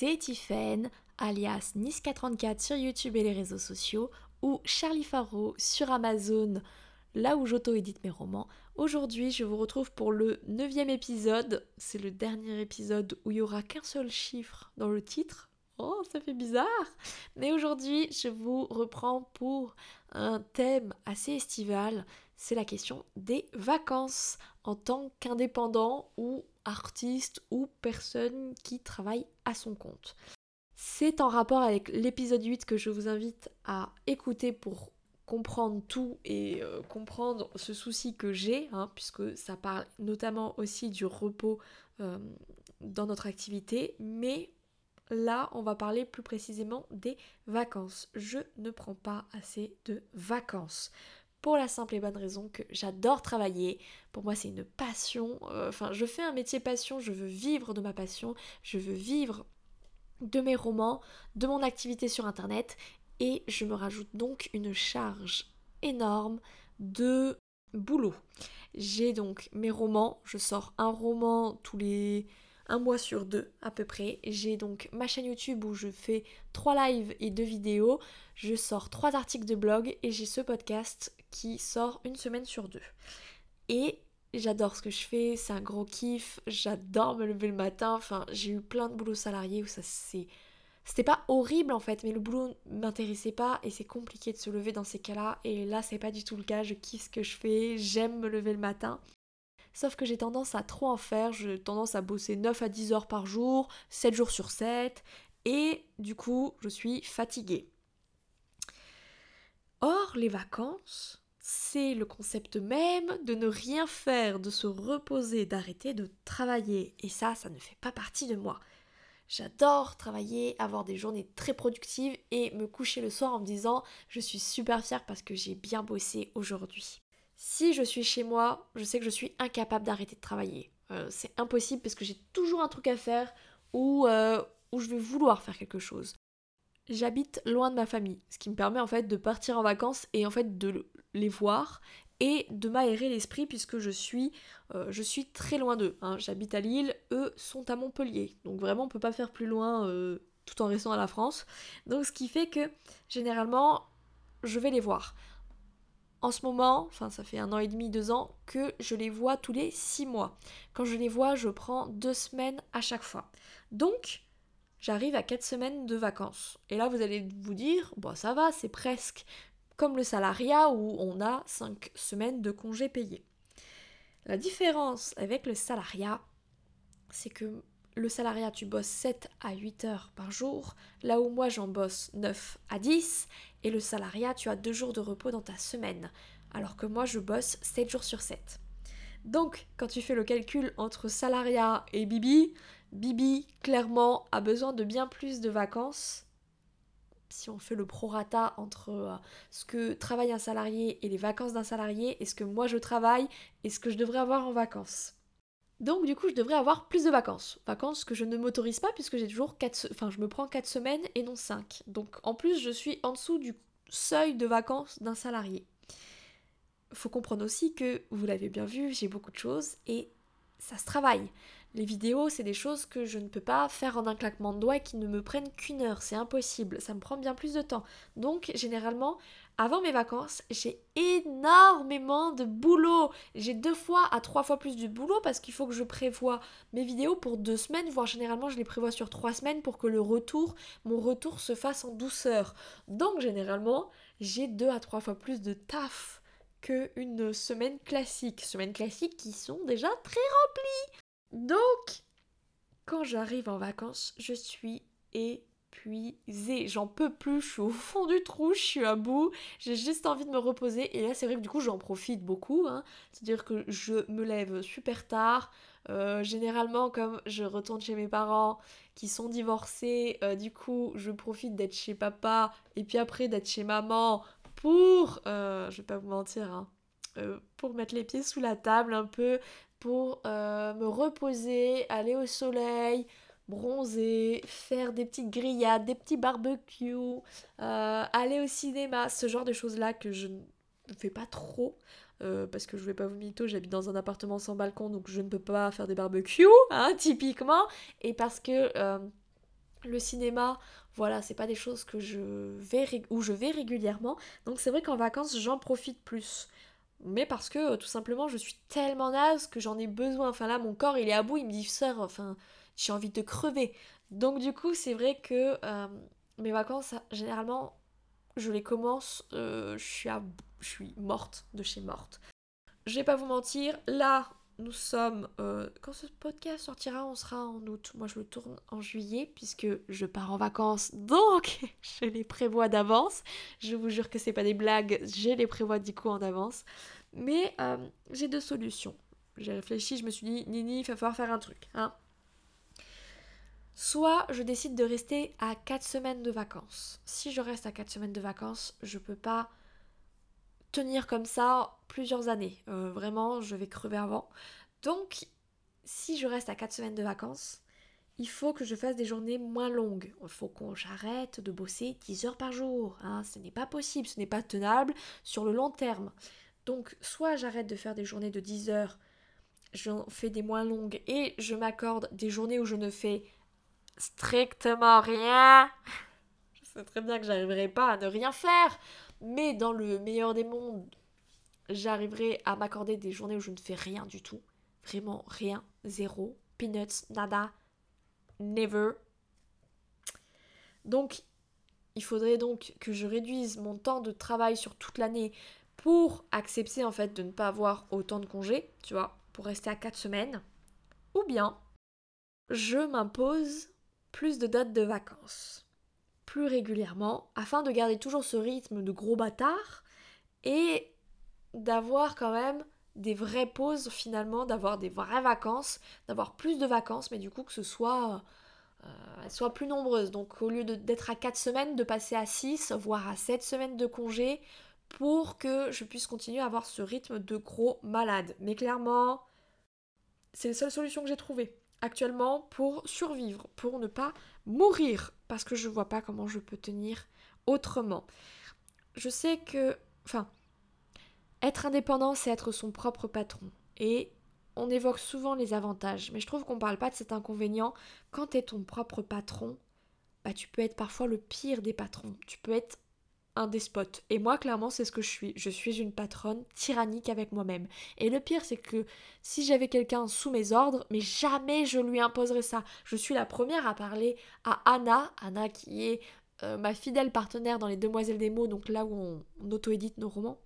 c'est Tiffen, alias Niska34 sur YouTube et les réseaux sociaux, ou Charlie Faro sur Amazon, là où j'auto-édite mes romans. Aujourd'hui, je vous retrouve pour le neuvième épisode. C'est le dernier épisode où il n'y aura qu'un seul chiffre dans le titre. Oh, ça fait bizarre Mais aujourd'hui, je vous reprends pour un thème assez estival. C'est la question des vacances en tant qu'indépendant ou artiste ou personne qui travaille à son compte. C'est en rapport avec l'épisode 8 que je vous invite à écouter pour comprendre tout et euh, comprendre ce souci que j'ai, hein, puisque ça parle notamment aussi du repos euh, dans notre activité, mais là on va parler plus précisément des vacances. Je ne prends pas assez de vacances pour la simple et bonne raison que j'adore travailler. Pour moi, c'est une passion. Euh, enfin, je fais un métier passion, je veux vivre de ma passion, je veux vivre de mes romans, de mon activité sur Internet, et je me rajoute donc une charge énorme de boulot. J'ai donc mes romans, je sors un roman tous les un mois sur deux à peu près. J'ai donc ma chaîne YouTube où je fais trois lives et deux vidéos. Je sors trois articles de blog et j'ai ce podcast qui sort une semaine sur deux. Et j'adore ce que je fais, c'est un gros kiff, j'adore me lever le matin. Enfin, j'ai eu plein de boulots salariés où ça c'est. C'était pas horrible en fait, mais le boulot m'intéressait pas et c'est compliqué de se lever dans ces cas-là. Et là, c'est pas du tout le cas. Je kiffe ce que je fais, j'aime me lever le matin. Sauf que j'ai tendance à trop en faire, j'ai tendance à bosser 9 à 10 heures par jour, 7 jours sur 7, et du coup, je suis fatiguée. Or, les vacances, c'est le concept même de ne rien faire, de se reposer, d'arrêter de travailler. Et ça, ça ne fait pas partie de moi. J'adore travailler, avoir des journées très productives et me coucher le soir en me disant je suis super fière parce que j'ai bien bossé aujourd'hui. Si je suis chez moi, je sais que je suis incapable d'arrêter de travailler. Euh, c'est impossible parce que j'ai toujours un truc à faire ou euh, où je vais vouloir faire quelque chose. J'habite loin de ma famille, ce qui me permet en fait de partir en vacances et en fait de les voir et de m'aérer l'esprit puisque je suis, euh, très loin d'eux. Hein. J'habite à Lille, eux sont à Montpellier. Donc vraiment on peut pas faire plus loin tout en restant à la France. Donc ce qui fait que généralement je vais les voir en ce moment, enfin ça fait un an et demi, deux ans, que je les vois tous les six mois. Quand je les vois, je prends deux semaines à chaque fois. Donc, j'arrive à quatre semaines de vacances. Et là, vous allez vous dire, bon ça va, c'est presque comme le salariat où on a cinq semaines de congés payés. La différence avec le salariat, c'est que le salariat, tu bosses 7 à 8 heures par jour, là où moi j'en bosse 9 à 10, et le salariat, tu as 2 jours de repos dans ta semaine, alors que moi je bosse 7 jours sur 7. Donc, quand tu fais le calcul entre salariat et Bibi, Bibi, clairement, a besoin de bien plus de vacances. Si on fait le prorata entre euh, ce que travaille un salarié et les vacances d'un salarié, et ce que moi je travaille et ce que je devrais avoir en vacances? Donc du coup, je devrais avoir plus de vacances. Vacances que je ne m'autorise pas puisque j'ai toujours 4 enfin je me prends 4 semaines et non 5. Donc en plus, je suis en dessous du seuil de vacances d'un salarié. Faut comprendre aussi que vous l'avez bien vu, j'ai beaucoup de choses et ça se travaille. Les vidéos, c'est des choses que je ne peux pas faire en un claquement de doigts et qui ne me prennent qu'une heure, c'est impossible, ça me prend bien plus de temps. Donc généralement, avant mes vacances, j'ai énormément de boulot. J'ai deux fois à trois fois plus de boulot parce qu'il faut que je prévoie mes vidéos pour deux semaines, voire généralement je les prévois sur trois semaines pour que le retour, mon retour se fasse en douceur. Donc généralement, j'ai deux à trois fois plus de taf qu'une semaine classique. Semaines classiques qui sont déjà très remplies. Donc, quand j'arrive en vacances, je suis épuisée. J'en peux plus, je suis au fond du trou, je suis à bout, j'ai juste envie de me reposer. Et là, c'est vrai que du coup, j'en profite beaucoup. Hein. C'est-à-dire que je me lève super tard. Euh, généralement, comme je retourne chez mes parents qui sont divorcés, euh, du coup, je profite d'être chez papa et puis après d'être chez maman pour, euh, je vais pas vous mentir, hein, pour mettre les pieds sous la table un peu, pour euh, me reposer, aller au soleil, bronzer, faire des petites grillades, des petits barbecues, euh, aller au cinéma, ce genre de choses-là que je ne fais pas trop. Euh, parce que je vais pas vous mytho, j'habite dans un appartement sans balcon donc je ne peux pas faire des barbecues, hein, typiquement. Et parce que Le cinéma, voilà, c'est pas des choses que où je vais régulièrement. Donc c'est vrai qu'en vacances, j'en profite plus. Mais parce que tout simplement, je suis tellement naze que j'en ai besoin. Enfin là, mon corps, il est à bout, il me dit sœur, enfin, j'ai envie de crever. Donc du coup, c'est vrai que euh, mes vacances, généralement, je les commence, euh, je, suis je suis morte de chez morte. Je vais pas vous mentir, là, nous sommes. Euh, quand ce podcast sortira, on sera en août. Moi, je le tourne en juillet puisque je pars en vacances. Donc, je les prévois d'avance. Je vous jure que c'est pas des blagues. Je les prévois du coup en avance. Mais euh, j'ai deux solutions. J'ai réfléchi, je me suis dit, Nini, il va falloir faire un truc. Hein. Soit je décide de rester à 4 semaines de vacances. Si je reste à 4 semaines de vacances, je peux pas tenir comme ça plusieurs années. Euh, vraiment, je vais crever avant. Donc, si je reste à 4 semaines de vacances, il faut que je fasse des journées moins longues. Il faut qu'on j'arrête de bosser 10 heures par jour. Hein. Ce n'est pas possible, ce n'est pas tenable sur le long terme. Donc, soit j'arrête de faire des journées de 10 heures, j'en fais des moins longues et je m'accorde des journées où je ne fais strictement rien. Je sais très bien que j'arriverai pas à ne rien faire. Mais dans le meilleur des mondes, j'arriverai à m'accorder des journées où je ne fais rien du tout. Vraiment rien, zéro, peanuts, nada, never. Donc, il faudrait donc que je réduise mon temps de travail sur toute l'année pour accepter en fait de ne pas avoir autant de congés, tu vois, pour rester à 4 semaines. Ou bien, je m'impose plus de dates de vacances plus régulièrement afin de garder toujours ce rythme de gros bâtard et d'avoir quand même des vraies pauses finalement, d'avoir des vraies vacances, d'avoir plus de vacances, mais du coup que ce soit, euh, soit plus nombreuses. Donc au lieu d'être à 4 semaines, de passer à 6, voire à 7 semaines de congé pour que je puisse continuer à avoir ce rythme de gros malade. Mais clairement, c'est la seule solution que j'ai trouvée actuellement pour survivre, pour ne pas mourir, parce que je vois pas comment je peux tenir autrement. Je sais que, enfin, être indépendant, c'est être son propre patron. Et on évoque souvent les avantages, mais je trouve qu'on parle pas de cet inconvénient. Quand tu es ton propre patron, bah tu peux être parfois le pire des patrons. Tu peux être un despote. Et moi, clairement, c'est ce que je suis. Je suis une patronne tyrannique avec moi-même. Et le pire, c'est que si j'avais quelqu'un sous mes ordres, mais jamais je lui imposerais ça. Je suis la première à parler à Anna, Anna qui est euh, ma fidèle partenaire dans Les Demoiselles des mots, donc là où on, on auto-édite nos romans.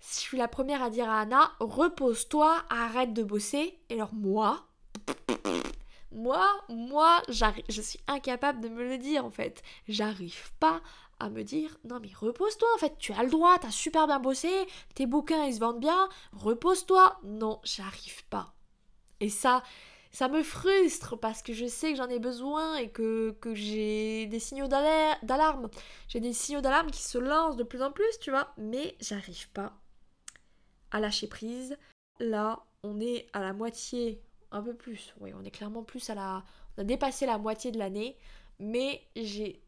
Je suis la première à dire à Anna, repose-toi, arrête de bosser. Et alors moi, moi, moi, je suis incapable de me le dire en fait. J'arrive pas à me dire non mais repose-toi en fait, tu as le droit, t'as super bien bossé, tes bouquins ils se vendent bien, repose-toi. Non, j'arrive pas. Et ça, ça me frustre parce que je sais que j'en ai besoin et que, que j'ai des signaux d'alarme. J'ai des signaux d'alarme qui se lancent de plus en plus, tu vois, mais j'arrive pas à lâcher prise. Là, on est à la moitié, un peu plus, oui, on est clairement plus à la... On a dépassé la moitié de l'année, mais j'ai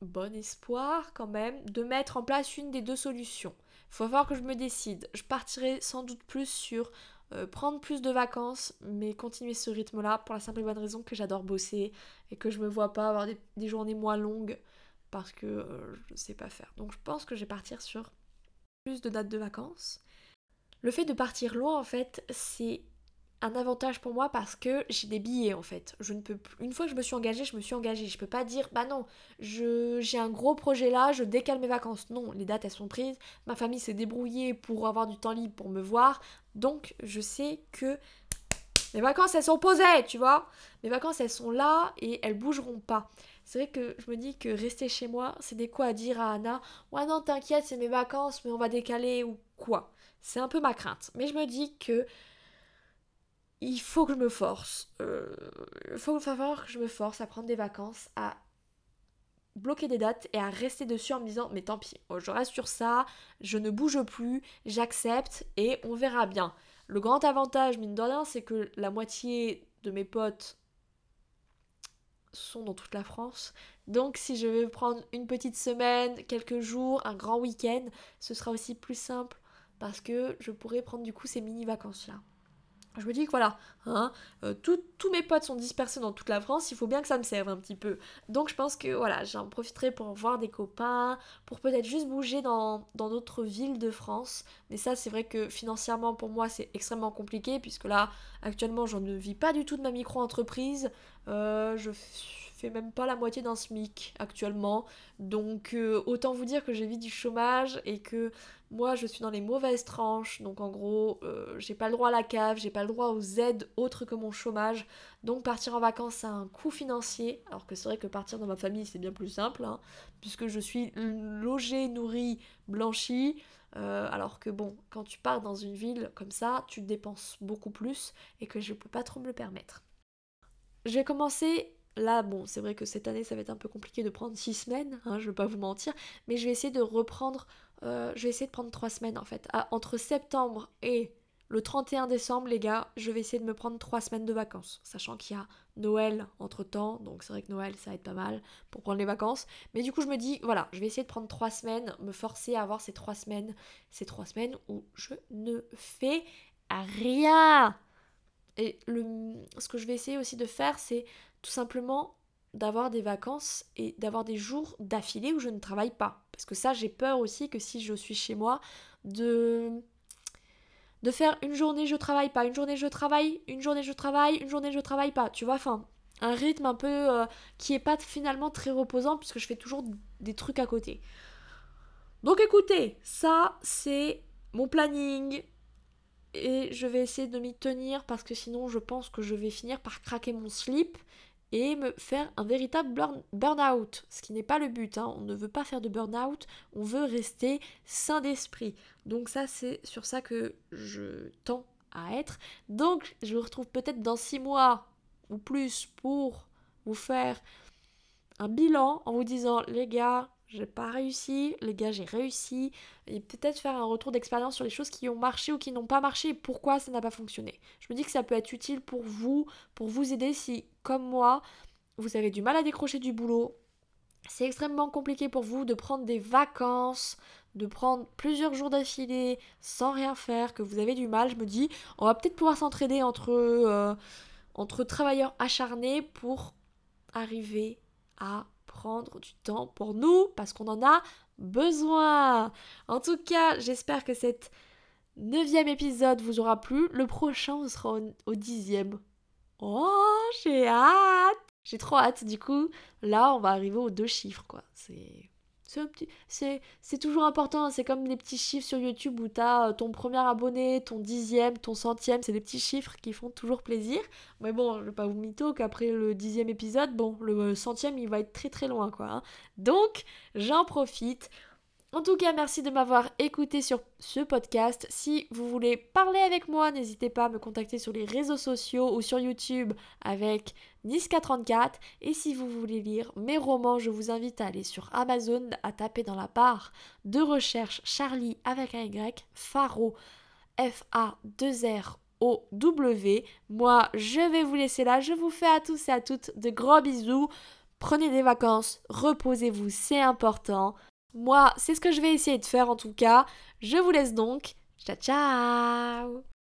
bon espoir quand même de mettre en place une des deux solutions. Il faut voir que je me décide. Je partirai sans doute plus sur euh, prendre plus de vacances, mais continuer ce rythme-là pour la simple et bonne raison que j'adore bosser et que je me vois pas avoir des, journées moins longues parce que euh, je ne sais pas faire. Donc je pense que je vais partir sur plus de dates de vacances. Le fait de partir loin, en fait, c'est un avantage pour moi parce que j'ai des billets en fait. Je ne peux une fois que je me suis engagée, je me suis engagée. Je peux pas dire bah non, j'ai un gros projet là, je décale mes vacances. Non, les dates elles sont prises. Ma famille s'est débrouillée pour avoir du temps libre pour me voir. Donc je sais que mes vacances elles sont posées, tu vois. Mes vacances elles sont là et elles bougeront pas. C'est vrai que je me dis que rester chez moi, c'est des quoi à dire à Anna. Ouais non, t'inquiète, c'est mes vacances, mais on va décaler ou quoi. C'est un peu ma crainte. Mais je me dis que il faut que je me force. Euh, il faut que je me force à prendre des vacances, à bloquer des dates et à rester dessus en me disant mais tant pis, oh, je reste sur ça, je ne bouge plus, j'accepte et on verra bien. Le grand avantage, mine de rien, c'est que la moitié de mes potes sont dans toute la France. Donc si je veux prendre une petite semaine, quelques jours, un grand week-end, ce sera aussi plus simple parce que je pourrais prendre du coup ces mini vacances là. Je me dis que voilà, hein, euh, tous mes potes sont dispersés dans toute la France, il faut bien que ça me serve un petit peu. Donc je pense que voilà, j'en profiterai pour voir des copains, pour peut-être juste bouger dans d'autres villes de France. Mais ça, c'est vrai que financièrement, pour moi, c'est extrêmement compliqué, puisque là, actuellement, je ne vis pas du tout de ma micro-entreprise. Euh, je fais même pas la moitié d'un SMIC actuellement. Donc euh, autant vous dire que j'ai du chômage et que moi je suis dans les mauvaises tranches. Donc en gros, euh, j'ai pas le droit à la cave, j'ai pas le droit aux aides autres que mon chômage. Donc partir en vacances a un coût financier. Alors que c'est vrai que partir dans ma famille c'est bien plus simple, hein, puisque je suis logée, nourrie, blanchie. Euh, alors que bon, quand tu pars dans une ville comme ça, tu dépenses beaucoup plus et que je peux pas trop me le permettre. Je vais commencer Là, bon, c'est vrai que cette année, ça va être un peu compliqué de prendre six semaines, hein, je vais pas vous mentir, mais je vais essayer de reprendre, euh, je vais essayer de prendre trois semaines en fait. entre septembre et le 31 décembre, les gars, je vais essayer de me prendre trois semaines de vacances, sachant qu'il y a Noël entre temps, donc c'est vrai que Noël, ça va être pas mal pour prendre les vacances. Mais du coup, je me dis, voilà, je vais essayer de prendre trois semaines, me forcer à avoir ces trois semaines, ces trois semaines où je ne fais rien. Et le, ce que je vais essayer aussi de faire, c'est tout simplement d'avoir des vacances et d'avoir des jours d'affilée où je ne travaille pas. Parce que ça, j'ai peur aussi que si je suis chez moi, de de faire une journée je travaille pas, une journée je travaille, une journée je travaille, une journée je travaille pas. Tu vois, enfin, un rythme un peu euh, qui est pas finalement très reposant puisque je fais toujours des trucs à côté. Donc écoutez, ça c'est mon planning et je vais essayer de m'y tenir parce que sinon je pense que je vais finir par craquer mon slip et me faire un véritable burn-out, ce qui n'est pas le but, hein. on ne veut pas faire de burn-out, on veut rester sain d'esprit. Donc ça c'est sur ça que je tends à être. Donc je vous retrouve peut-être dans six mois ou plus pour vous faire un bilan en vous disant les gars, j'ai pas réussi, les gars, j'ai réussi, et peut-être faire un retour d'expérience sur les choses qui ont marché ou qui n'ont pas marché et pourquoi ça n'a pas fonctionné. Je me dis que ça peut être utile pour vous, pour vous aider si, comme moi, vous avez du mal à décrocher du boulot. C'est extrêmement compliqué pour vous de prendre des vacances, de prendre plusieurs jours d'affilée sans rien faire, que vous avez du mal. Je me dis, on va peut-être pouvoir s'entraider entre, euh, entre travailleurs acharnés pour arriver à prendre du temps pour nous parce qu'on en a besoin. En tout cas, j'espère que cet neuvième épisode vous aura plu. Le prochain sera au, dixième. Oh, j'ai hâte J'ai trop hâte. Du coup, là, on va arriver aux deux chiffres, quoi. C'est c'est toujours important, c'est comme les petits chiffres sur YouTube où tu as euh, ton premier abonné, ton dixième, ton centième, c'est des petits chiffres qui font toujours plaisir. Mais bon, je vais pas vous mytho qu'après le dixième épisode, bon, le centième il va être très très loin quoi. Hein. Donc, j'en profite. En tout cas, merci de m'avoir écouté sur ce podcast. Si vous voulez parler avec moi, n'hésitez pas à me contacter sur les réseaux sociaux ou sur YouTube avec Niska34. Et si vous voulez lire mes romans, je vous invite à aller sur Amazon, à taper dans la barre de recherche Charlie avec un Y, Faro, F-A-2-R. O W. Moi, je vais vous laisser là. Je vous fais à tous et à toutes de gros bisous. Prenez des vacances, reposez-vous, c'est important. Moi, c'est ce que je vais essayer de faire en tout cas. Je vous laisse donc. Ciao ciao